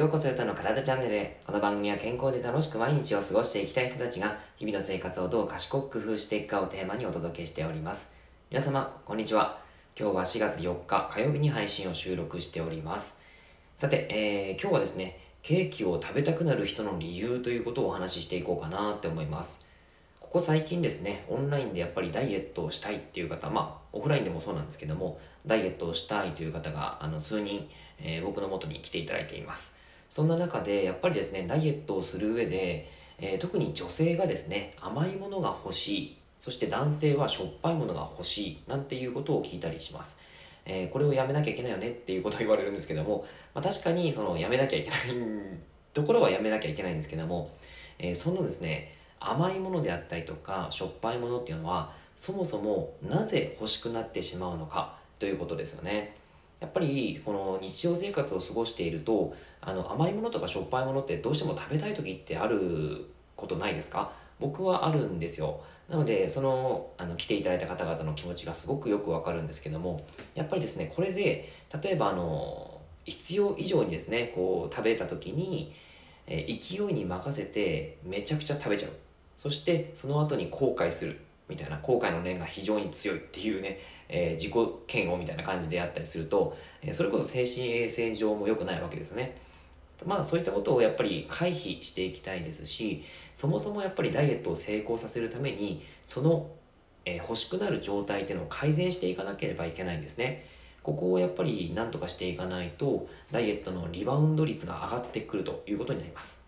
ようこそヨタの体チャンネルへ。この番組は健康で楽しく毎日を過ごしていきたい人たちが、日々の生活をどう賢く工夫していくかをテーマにお届けしております。皆様、こんにちは。今日は4月4日火曜日に配信を収録しております。さて、えー今日はですね、ケーキを食べたくなる人の理由ということをお話ししていこうかなって思います。ここ最近ですね、オンラインでやっぱりダイエットをしたいっていう方、まあ、オフラインでもそうなんですけども、ダイエットをしたいという方が、あの、数人、えー僕の元に来ていただいています。そんな中で、やっぱりですね、ダイエットをする上で、えー特に女性がですね、甘いものが欲しい、そして男性はしょっぱいものが欲しい、なんていうことを聞いたりします。えーこれをやめなきゃいけないよねっていうことを言われるんですけども、まあ、確かにそのやめなきゃいけないところはやめなきゃいけないんですけども、えーそのですね甘いものであったりとかしょっぱいものっていうのはそもそもなぜ欲しくなってしまうのかということですよねやっぱりこの日常生活を過ごしているとあの甘いものとかしょっぱいものってどうしても食べたい時ってあることないですか？僕はあるんですよ。なのでそのあの来ていただいた方々の気持ちがすごくよくわかるんですけどもやっぱりですねこれで例えばあの必要以上にですねこう食べた時に、え勢いに任せてめちゃくちゃ食べちゃう。そしてその後に後悔する。みたいな後悔の念が非常に強いっていうね、えー自己嫌悪みたいな感じであったりすると、えそれこそ精神衛生上も良くないわけですね。まあそういったことをやっぱり回避していきたいですしそもそもやっぱりダイエットを成功させるためにその、えー欲しくなる状態っていうのを改善していかなければいけないんですね。ここをやっぱり何とかしていかないとダイエットのリバウンド率が上がってくるということになります。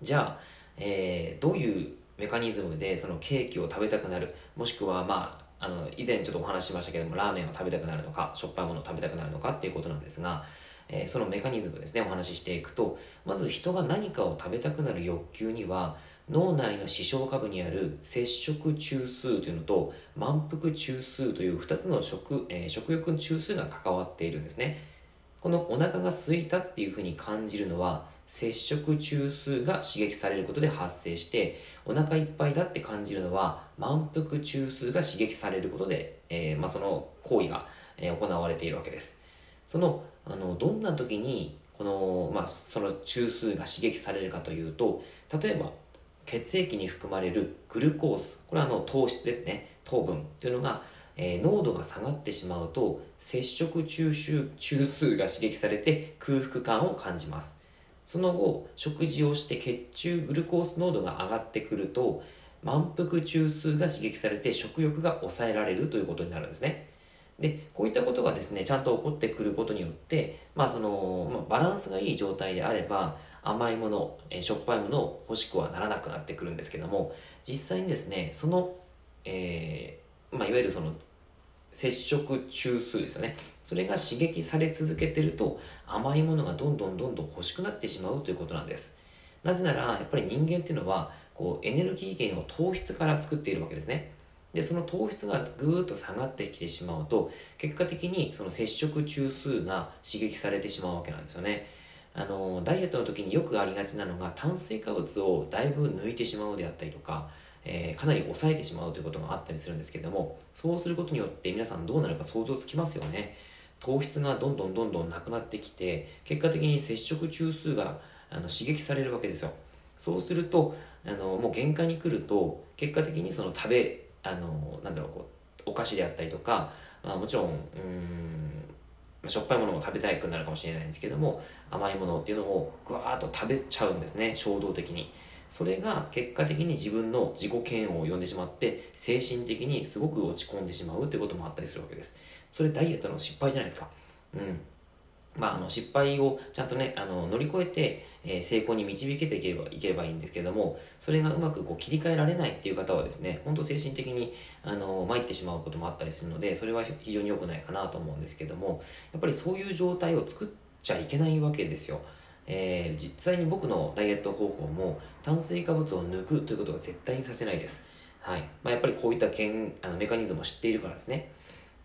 じゃあ、えーどういうメカニズムでそのケーキを食べたくなる。もしくはまああの以前ちょっとお話ししましたけどもラーメンを食べたくなるのかしょっぱいものを食べたくなるのかっていうことなんですが、えーそのメカニズムですねお話ししていくとまず人が何かを食べたくなる欲求には脳内の視床下部にある摂食中枢というのと満腹中枢という2つの食,、えー食欲の中枢が関わっているんですね。このお腹が空いたっていうふうに感じるのは摂食中枢が刺激されることで発生してお腹いっぱいだって感じるのは満腹中枢が刺激されることで、えーまあ、その行為が、えー行われているわけです。そのあのどんな時にこの、まあ、その中枢が刺激されるかというと例えば血液に含まれるグルコースこれはあの糖質ですね。糖分というのが、えー濃度が下がってしまうと摂食中枢中枢が刺激されて空腹感を感じます。その後食事をして血中グルコース濃度が上がってくると満腹中枢が刺激されて食欲が抑えられるということになるんですね。でこういったことがですねちゃんと起こってくることによって、まあそのまあ、バランスがいい状態であれば甘いもの、えしょっぱいものを欲しくはならなくなってくるんですけども実際にですねその、えーまあ、いわゆるその摂食中枢ですよね。それが刺激され続けてると甘いものがどんどんどんどん欲しくなってしまうということなんです。なぜならやっぱり人間っていうのはこうエネルギー源を糖質から作っているわけですね。でその糖質がぐーっと下がってきてしまうと結果的にその摂食中枢が刺激されてしまうわけなんですよね。あのダイエットの時によくありがちなのが炭水化物をだいぶ抜いてしまうであったりとか、えーかなり抑えてしまうということがあったりするんですけどもそうすることによって皆さんどうなるか想像つきますよね。糖質がどんどんどんどんなくなってきて結果的に摂食中枢があの刺激されるわけですよ。そうするとあのもう限界に来ると結果的にその食べあのなんだろうこうお菓子であったりとか、まあ、もちろんうんしょっぱいものも食べたいくなるかもしれないんですけども甘いものっていうのをぐわーっと食べちゃうんですね衝動的に。それが結果的に自分の自己嫌悪を呼んでしまって精神的にすごく落ち込んでしまうってこともあったりするわけです。それダイエットの失敗じゃないですか。うん。まあ、あの失敗をちゃんとねあの乗り越えて、えー成功に導けていけばいけばいいんですけどもそれがうまくこう切り替えられないっていう方はですね本当精神的にあの参ってしまうこともあったりするのでそれは非常に良くないかなと思うんですけどもやっぱりそういう状態を作っちゃいけないわけですよ。えー実際に僕のダイエット方法も炭水化物を抜くということは絶対にさせないです。はい。まあ、やっぱりこういったけんあのメカニズムを知っているからですね。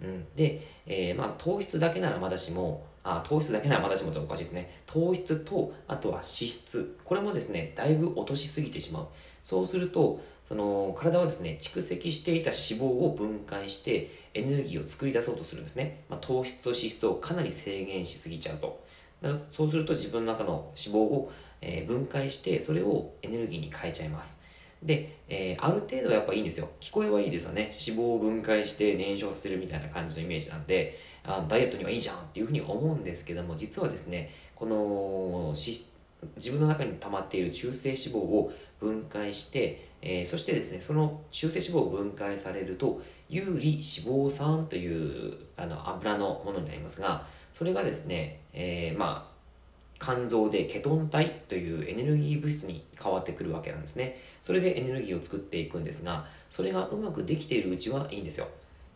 うん、で、えーまあ、糖質だけならまだしもあ糖質だけならまだしもっておかしいですね。糖質とあとは脂質。これもですねだいぶ落としすぎてしまう。そうするとその体はですね蓄積していた脂肪を分解してエネルギーを作り出そうとするんですね、まあ、糖質と脂質をかなり制限しすぎちゃうと。そうすると自分の中の脂肪を、え分解してそれをエネルギーに変えちゃいます。で、えーある程度はやっぱいいんですよ。聞こえはいいですよね。脂肪を分解して燃焼させるみたいな感じのイメージなんであダイエットにはいいじゃんっていうふうに思うんですけども実はですねこの自分の中に溜まっている中性脂肪を分解して、えーそしてですねその中性脂肪を分解されると有利脂肪酸というあの油のものになりますがそれがですね、えーまあ肝臓でケトン体というエネルギー物質に変わってくるわけなんですね。それでエネルギーを作っていくんですがそれがうまくできているうちはいいんですよ。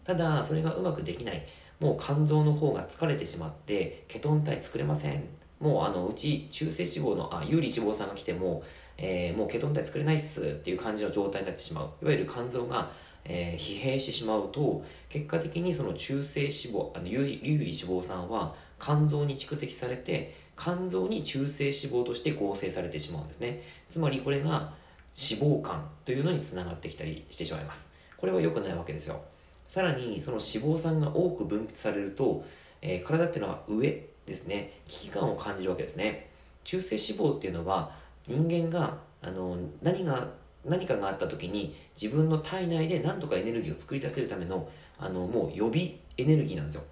ただそれがうまくできない。もう肝臓の方が疲れてしまってケトン体作れません。もうあのうち中性脂肪のあ有利脂肪酸が来ても、えーもうケトン体作れないっすっていう感じの状態になってしまう。いわゆる肝臓が、えー疲弊してしまうと結果的にその中性脂肪あの有利脂肪酸は肝臓に蓄積されて肝臓に中性脂肪として合成されてしまうんですね。つまりこれが脂肪肝というのにつながってきたりしてしまいます。これは良くないわけですよ。さらにその脂肪酸が多く分泌されると、えー体っていうのは上ですね。危機感を感じるわけですね。中性脂肪っていうのは人間があの何が何かがあった時に自分の体内で何とかエネルギーを作り出せるためのあのもう予備エネルギーなんですよ。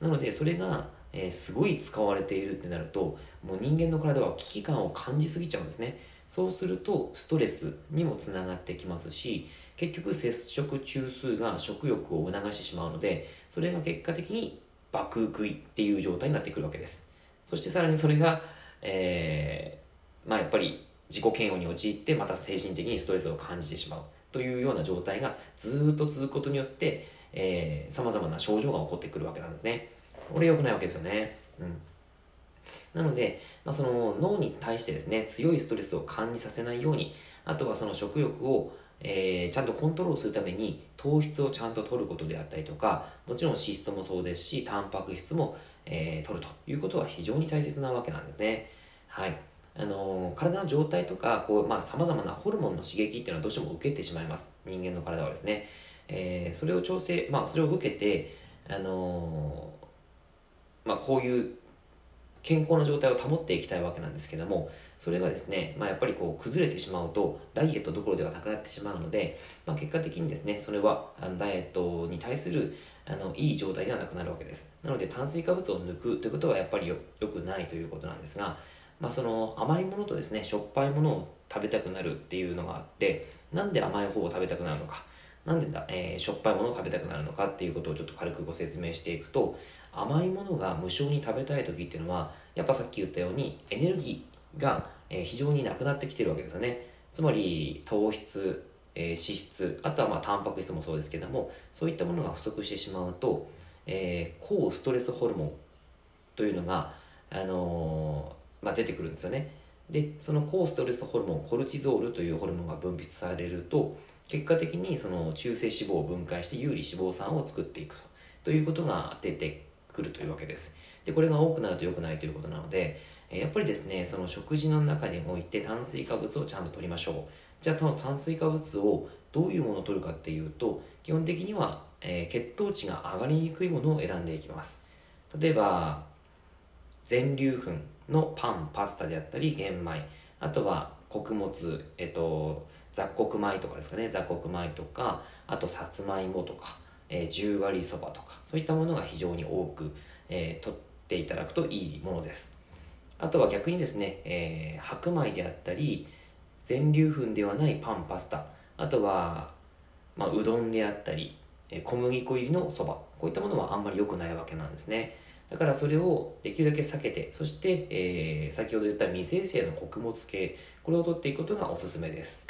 なのでそれが、えーすごい使われているってなるともう人間の体は危機感を感じすぎちゃうんですね。そうするとストレスにもつながってきますし結局摂食中枢が食欲を促してしまうのでそれが結果的に爆食いっていう状態になってくるわけです。そしてさらにそれが、えーまあやっぱり自己嫌悪に陥ってまた精神的にストレスを感じてしまう。というような状態がずっと続くことによってさまざまな症状が起こってくるわけなんですね。これ良くないわけですよね。うん。なので、まあ、その脳に対してですね強いストレスを感じさせないようにあとはその食欲を、えーちゃんとコントロールするために糖質をちゃんと取ることであったりとかもちろん脂質もそうですしタンパク質も、えー取るということは非常に大切なわけなんですね。はい。あの体の状態とかこう、まあ、様々なホルモンの刺激っていうのはどうしても受けてしまいます。人間の体はですね、えーそれを調整、まあ、それを受けてあのまあ、こういう健康な状態を保っていきたいわけなんですけどもそれがですね、まあ、やっぱりこう崩れてしまうとダイエットどころではなくなってしまうので、まあ、結果的にですねそれはあのダイエットに対するあのいい状態ではなくなるわけです。なので炭水化物を抜くということはやっぱりよよくないということなんですが、まあ、その甘いものとですねしょっぱいものを食べたくなるっていうのがあってなんで甘い方を食べたくなるのかなんでだ、えーしょっぱいものを食べたくなるのかっていうことをちょっと軽くご説明していくと甘いものが無償に食べたい時っていうのはやっぱさっき言ったようにエネルギーが、え非常になくなってきてるわけですよね。つまり糖質、え脂質あとはまあタンパク質もそうですけどもそういったものが不足してしまうと、えー抗ストレスホルモンというのが、あのまあ、出てくるんですよね。でその抗ストレスホルモンコルチゾールというホルモンが分泌されると結果的にその中性脂肪を分解して有利脂肪酸を作っていくと。いうことが出てくるというわけです。でこれが多くなると良くないということなのでやっぱりですねその食事の中において炭水化物をちゃんと取りましょう。じゃあその炭水化物をどういうものを取るかっていうと基本的には、えー血糖値が上がりにくいものを選んでいきます。例えば全粒粉。のパンパスタであったり玄米。あとは穀物えっと雑穀米とかですかね。雑穀米とかあとさつまいもとか、えー、10割そばとか。そういったものが非常に多く、えー取っていただくといいものです。あとは逆にですね、えー白米であったり全粒粉ではないパンパスタ。あとは、まあ、うどんであったり小麦粉入りのそば。こういったものはあんまり良くないわけなんですね。だからそれをできるだけ避けてそして、えー先ほど言った未生成の穀物系これを取っていくことがおすすめです。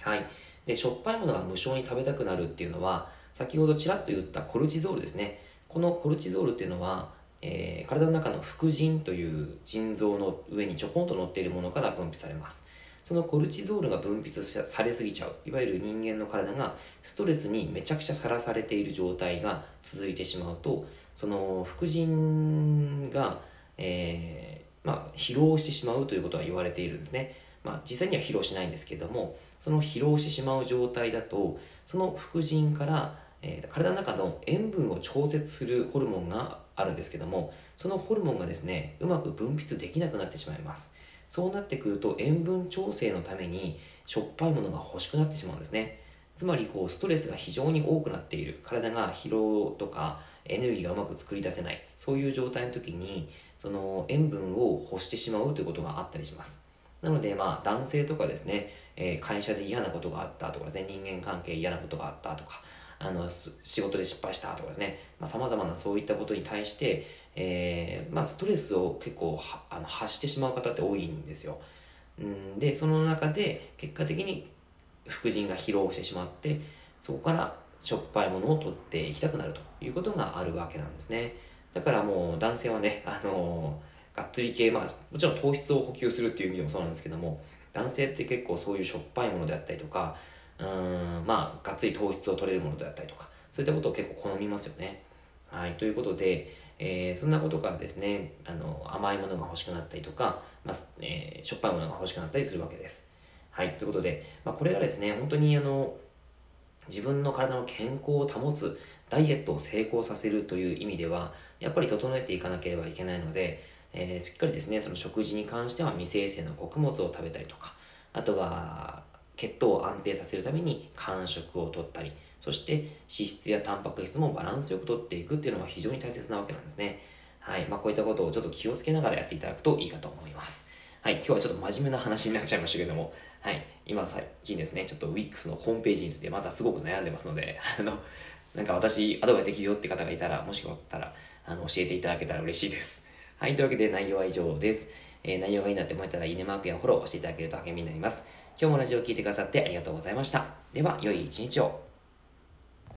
はい。でしょっぱいものが無償に食べたくなるっていうのは先ほどちらっと言ったコルチゾールですね。このコルチゾールっていうのは、えー体の中の副腎という腎臓の上にちょこんと乗っているものから分泌されます。そのコルチゾールが分泌されすぎちゃういわゆる人間の体がストレスにめちゃくちゃさらされている状態が続いてしまうとその副腎が、えーまあ、疲労してしまうということは言われているんですねまあ、実際には疲労しないんですけどもその疲労してしまう状態だとその副腎から、えー体の中の塩分を調節するホルモンが、あるんですけども、そのホルモンがですね、うまく分泌できなくなってしまいます。そうなってくると塩分調整のためにしょっぱいものが欲しくなってしまうんですね。つまりこうストレスが非常に多くなっている。体が疲労とかエネルギーがうまく作り出せない。そういう状態の時にその塩分を欲してしまうということがあったりします。なのでまあ男性とかですね、えー、会社で嫌なことがあったとかですね人間関係嫌なことがあったとかあの仕事で失敗したとかですねさまざ、まなそういったことに対して、えーまあ、ストレスを結構あの発してしまう方って多いんですよ。うんでその中で結果的に副腎が疲労してしまってそこからしょっぱいものを取っていきたくなるということがあるわけなんですねだからもう男性はねあのがっつり系まあもちろん糖質を補給するっていう意味でもそうなんですけども男性って結構そういうしょっぱいものであったりとかうんまあがっつり糖質を取れるものであったりとかそういったことを結構好みますよね。はいということでえー、そんなことからですねあの甘いものが欲しくなったりとか、まあえー、しょっぱいものが欲しくなったりするわけです。はい、ということで、まあ、これがですね、本当にあの、自分の体の健康を保つ、ダイエットを成功させるという意味では、やっぱり整えていかなければいけないので、えー、しっかりですね、その食事に関しては未生成の穀物を食べたりとか、あとは、血糖を安定させるために間食をとったり、そして脂質やタンパク質もバランスよくとっていくっていうのは非常に大切なわけなんですね。はい。まあ、こういったことをちょっと気をつけながらやっていただくといいかと思います。はい。今日はちょっと真面目な話になっちゃいましたけども、はい、今最近ですね、ちょっと Wix のホームページについてまたすごく悩んでますので、あの、なんか私、アドバイスできるよって方がいたら、もしよかったら、あの、教えていただけたら嬉しいです。はい、というわけで内容は以上です。えー、内容がいいなって思えたら、いいねマークやフォローしていただけると励みになります。今日もラジオを聴いてくださってありがとうございました。では、良い一日を。